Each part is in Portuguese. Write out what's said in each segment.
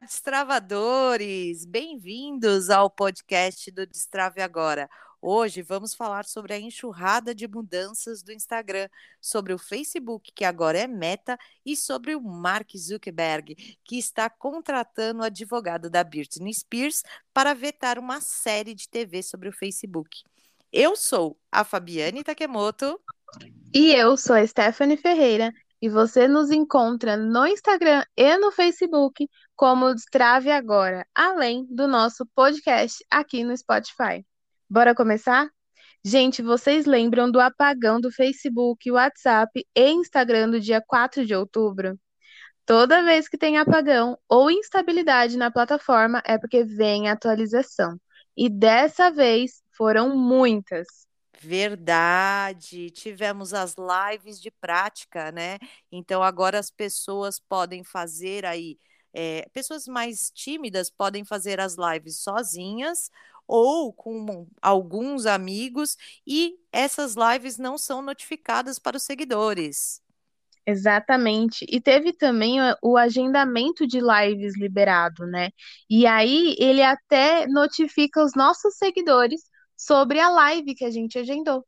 Destravadores, bem-vindos ao podcast do Destrave Agora. Hoje vamos falar sobre a enxurrada de mudanças do Instagram, sobre o Facebook, que agora é meta, e sobre o Mark Zuckerberg, que está contratando o advogado da Britney Spears para vetar uma série de TV sobre o Facebook. Eu sou a Fabiane Takemoto. E eu sou a Stephanie Ferreira. E você nos encontra no Instagram e no Facebook como Destrave Agora, além do nosso podcast aqui no Spotify. Bora começar? Gente, vocês lembram do apagão do Facebook, WhatsApp e Instagram no dia 4 de outubro? Toda vez que tem apagão ou instabilidade na plataforma é porque vem atualização. E dessa vez foram muitas. Verdade, tivemos as lives de prática, né? Então agora as pessoas podem fazer aí é, pessoas mais tímidas podem fazer as lives sozinhas ou com alguns amigos, e essas lives não são notificadas para os seguidores. Exatamente. E teve também o agendamento de lives liberado, né? E aí ele até notifica os nossos seguidores sobre a live que a gente agendou.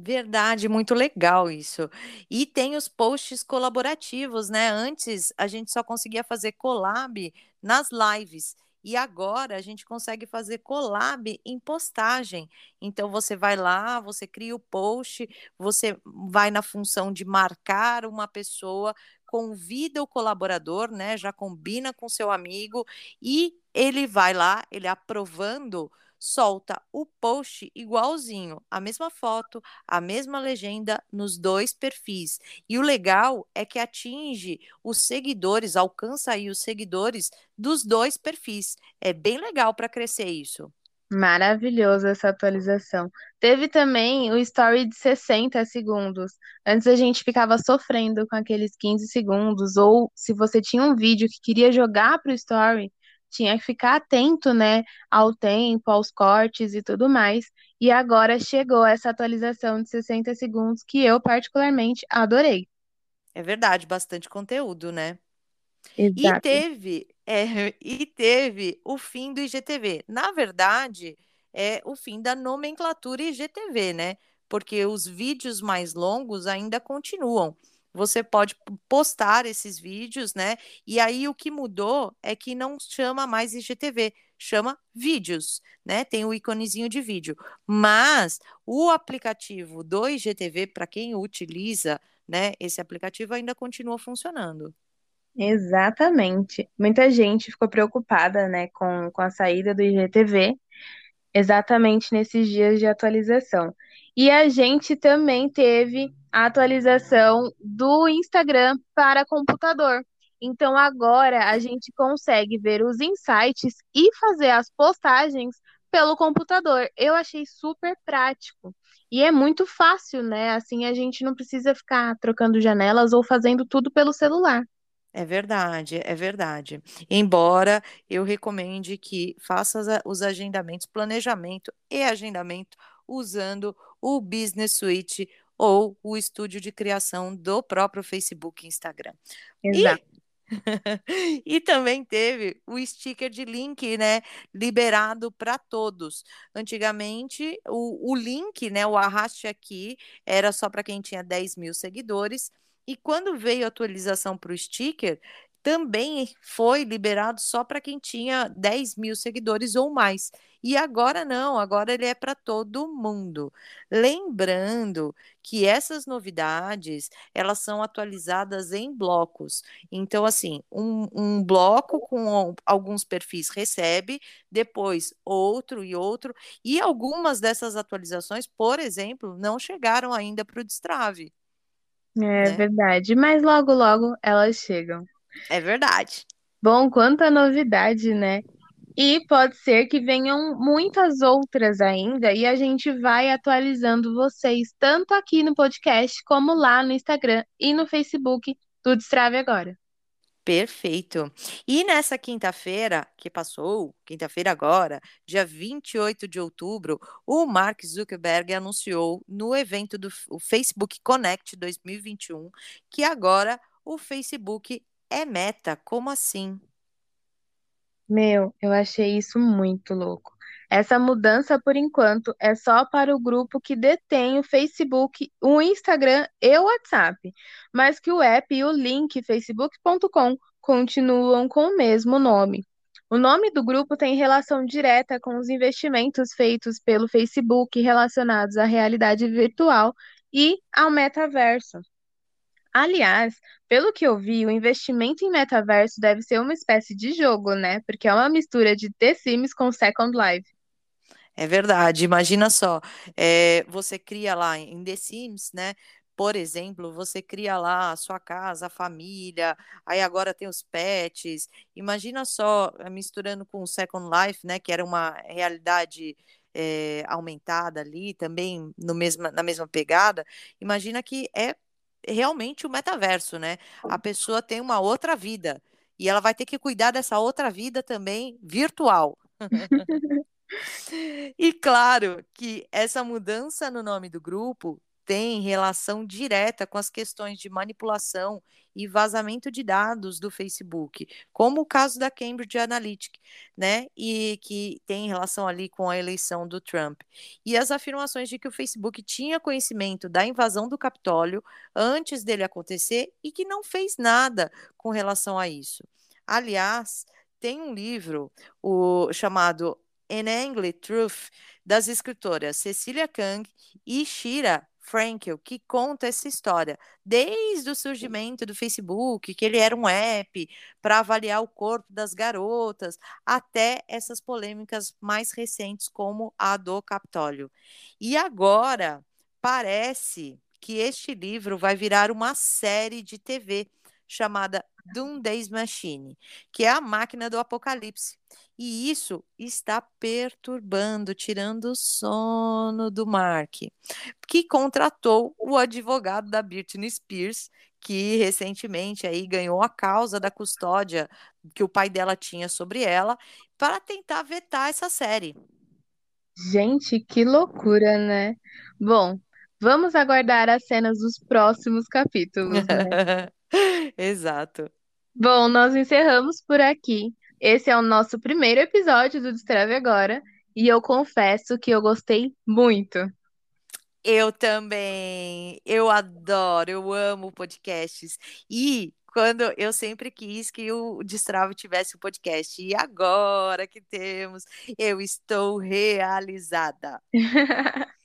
Verdade, muito legal isso. E tem os posts colaborativos, né? Antes a gente só conseguia fazer collab nas lives. E agora a gente consegue fazer collab em postagem. Então você vai lá, você cria o post, você vai na função de marcar uma pessoa, convida o colaborador, né? Já combina com seu amigo e ele vai lá, ele aprovando solta o post igualzinho, a mesma foto, a mesma legenda nos dois perfis. E o legal é que atinge os seguidores, alcança aí os seguidores dos dois perfis. É bem legal para crescer isso. Maravilhoso essa atualização. Teve também o story de 60 segundos. Antes a gente ficava sofrendo com aqueles 15 segundos, ou se você tinha um vídeo que queria jogar para o story, tinha que ficar atento, né, ao tempo, aos cortes e tudo mais. E agora chegou essa atualização de 60 segundos que eu particularmente adorei. É verdade, bastante conteúdo, né? Exato. E teve, é, e teve o fim do IGTV. Na verdade, é o fim da nomenclatura IGTV, né? Porque os vídeos mais longos ainda continuam você pode postar esses vídeos, né? E aí o que mudou é que não chama mais IGTV, chama vídeos, né? Tem o íconezinho de vídeo. Mas o aplicativo do IGTV, para quem utiliza, né, esse aplicativo ainda continua funcionando. Exatamente. Muita gente ficou preocupada, né, com, com a saída do IGTV, exatamente nesses dias de atualização. E a gente também teve a atualização do Instagram para computador. Então agora a gente consegue ver os insights e fazer as postagens pelo computador. Eu achei super prático. E é muito fácil, né? Assim a gente não precisa ficar trocando janelas ou fazendo tudo pelo celular. É verdade, é verdade. Embora eu recomende que faça os agendamentos, planejamento e agendamento usando o Business Suite ou o estúdio de criação do próprio Facebook e Instagram. Exato. E... e também teve o sticker de link, né, liberado para todos. Antigamente, o, o link, né, o arraste aqui, era só para quem tinha 10 mil seguidores. E quando veio a atualização para o sticker, também foi liberado só para quem tinha 10 mil seguidores ou mais. E agora não, agora ele é para todo mundo. Lembrando que essas novidades, elas são atualizadas em blocos. Então, assim, um, um bloco com alguns perfis recebe, depois outro e outro, e algumas dessas atualizações, por exemplo, não chegaram ainda para o Destrave. É né? verdade, mas logo, logo elas chegam. É verdade. Bom, quanta novidade, né? E pode ser que venham muitas outras ainda, e a gente vai atualizando vocês, tanto aqui no podcast, como lá no Instagram e no Facebook do Destrave Agora. Perfeito. E nessa quinta-feira que passou, quinta-feira agora, dia 28 de outubro, o Mark Zuckerberg anunciou no evento do Facebook Connect 2021 que agora o Facebook é meta? Como assim? Meu, eu achei isso muito louco. Essa mudança, por enquanto, é só para o grupo que detém o Facebook, o Instagram e o WhatsApp, mas que o app e o link facebook.com continuam com o mesmo nome. O nome do grupo tem relação direta com os investimentos feitos pelo Facebook relacionados à realidade virtual e ao metaverso. Aliás, pelo que eu vi, o investimento em metaverso deve ser uma espécie de jogo, né? Porque é uma mistura de The Sims com Second Life. É verdade. Imagina só, é, você cria lá em The Sims, né? Por exemplo, você cria lá a sua casa, a família, aí agora tem os pets. Imagina só, eh, misturando com o Second Life, né? Que era uma realidade é, aumentada ali, também no mesma, na mesma pegada. Imagina que é realmente o metaverso, né? A pessoa tem uma outra vida e ela vai ter que cuidar dessa outra vida também virtual. e claro que essa mudança no nome do grupo tem relação direta com as questões de manipulação e vazamento de dados do Facebook, como o caso da Cambridge Analytica, né? E que tem relação ali com a eleição do Trump. E as afirmações de que o Facebook tinha conhecimento da invasão do Capitólio antes dele acontecer e que não fez nada com relação a isso. Aliás, tem um livro o chamado An Angry Truth das escritoras Cecília Kang e Shira Frankel, que conta essa história, desde o surgimento do Facebook, que ele era um app para avaliar o corpo das garotas, até essas polêmicas mais recentes, como a do Capitólio. E agora parece que este livro vai virar uma série de TV chamada Doomsday Machine, que é a máquina do apocalipse. E isso está perturbando, tirando o sono do Mark, que contratou o advogado da Britney Spears, que recentemente aí ganhou a causa da custódia que o pai dela tinha sobre ela, para tentar vetar essa série. Gente, que loucura, né? Bom, vamos aguardar as cenas dos próximos capítulos, né? Exato. Bom, nós encerramos por aqui. Esse é o nosso primeiro episódio do Destrave Agora e eu confesso que eu gostei muito. Eu também. Eu adoro, eu amo podcasts. E quando eu sempre quis que o Destrave tivesse um podcast. E agora que temos, eu estou realizada.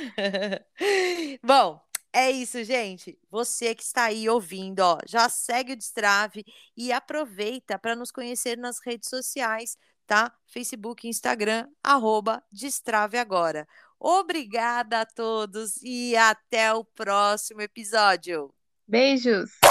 Bom, é isso, gente. Você que está aí ouvindo, ó, já segue o Destrave e aproveita para nos conhecer nas redes sociais, tá? Facebook, Instagram, arroba Destrave Agora. Obrigada a todos e até o próximo episódio. Beijos!